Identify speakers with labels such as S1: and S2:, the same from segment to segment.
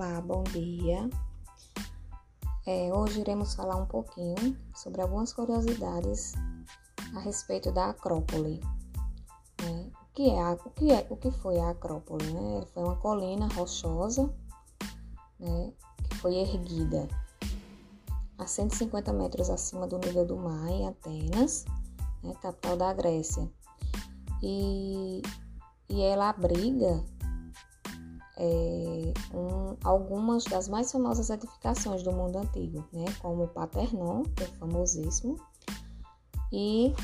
S1: Olá, bom dia. É, hoje iremos falar um pouquinho sobre algumas curiosidades a respeito da Acrópole. Né? O, que é o, que é, o que foi a Acrópole? Né? Foi uma colina rochosa né, que foi erguida a 150 metros acima do nível do mar em Atenas, né, capital da Grécia. E, e ela abriga é, um, algumas das mais famosas edificações do mundo antigo, né, como o Paternon, que é famosíssimo, e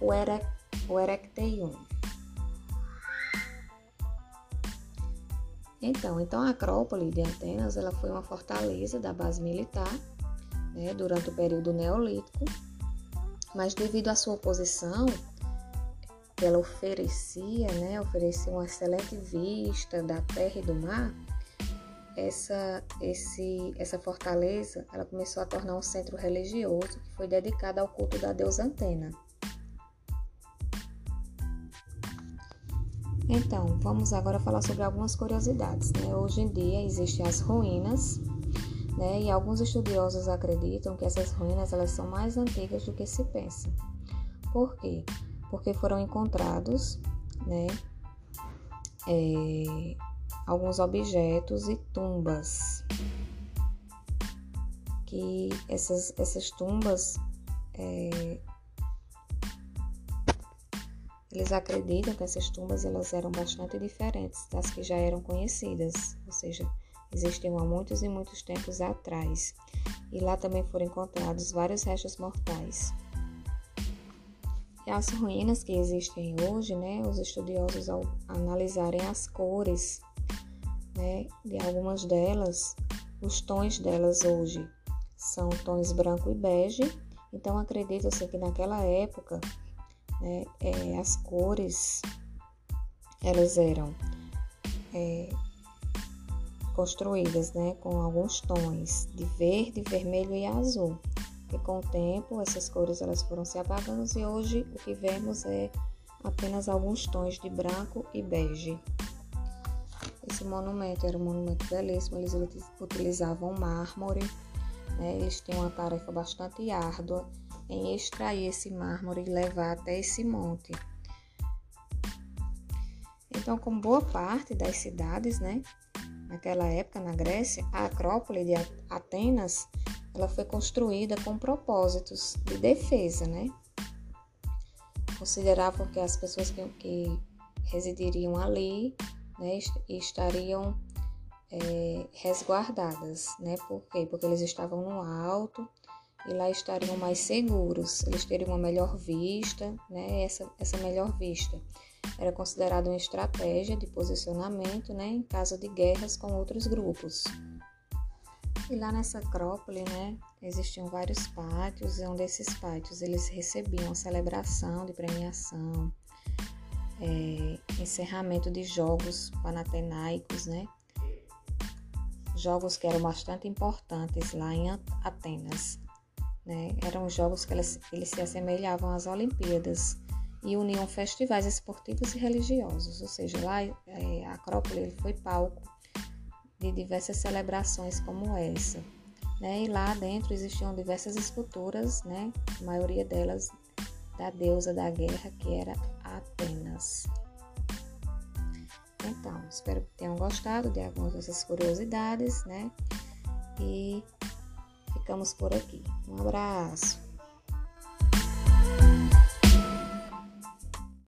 S1: o, Ere, o Erecteion. Então, então, a Acrópole de Atenas ela foi uma fortaleza da base militar né, durante o período neolítico, mas devido à sua posição ela oferecia, né, oferecia uma excelente vista da terra e do mar, essa, esse, essa fortaleza ela começou a tornar um centro religioso que foi dedicado ao culto da deusa Antena. Então, vamos agora falar sobre algumas curiosidades. Né? Hoje em dia existem as ruínas, né? e alguns estudiosos acreditam que essas ruínas elas são mais antigas do que se pensa. Por quê? Porque foram encontrados né, é, alguns objetos e tumbas. Que essas, essas tumbas é, eles acreditam que essas tumbas elas eram bastante diferentes das que já eram conhecidas, ou seja, existiam há muitos e muitos tempos atrás. E lá também foram encontrados vários restos mortais. E as ruínas que existem hoje, né, os estudiosos ao analisarem as cores, né, de algumas delas, os tons delas hoje são tons branco e bege, então acredita-se que naquela época né, é, as cores elas eram é, construídas né, com alguns tons de verde, vermelho e azul que com o tempo essas cores elas foram se apagando e hoje o que vemos é apenas alguns tons de branco e bege. Esse monumento era um monumento belíssimo, eles utilizavam mármore, né? eles tinham uma tarefa bastante árdua em extrair esse mármore e levar até esse monte. Então, como boa parte das cidades, né, naquela época na Grécia, a Acrópole de Atenas ela foi construída com propósitos de defesa, né? Consideravam que as pessoas que, que residiriam ali né, estariam é, resguardadas, né? Por quê? Porque eles estavam no alto e lá estariam mais seguros, eles teriam uma melhor vista, né? Essa, essa melhor vista era considerada uma estratégia de posicionamento, né? Em caso de guerras com outros grupos. E lá nessa acrópole, né, existiam vários pátios, e um desses pátios eles recebiam celebração de premiação, é, encerramento de jogos panatenaicos, né, jogos que eram bastante importantes lá em Atenas. Né, eram jogos que eles, eles se assemelhavam às Olimpíadas e uniam festivais esportivos e religiosos, ou seja, lá é, a Acrópole foi palco de diversas celebrações como essa. Né? E lá dentro existiam diversas esculturas, né? a maioria delas da deusa da guerra, que era Atenas. Então, espero que tenham gostado de algumas dessas curiosidades, né? E ficamos por aqui. Um abraço!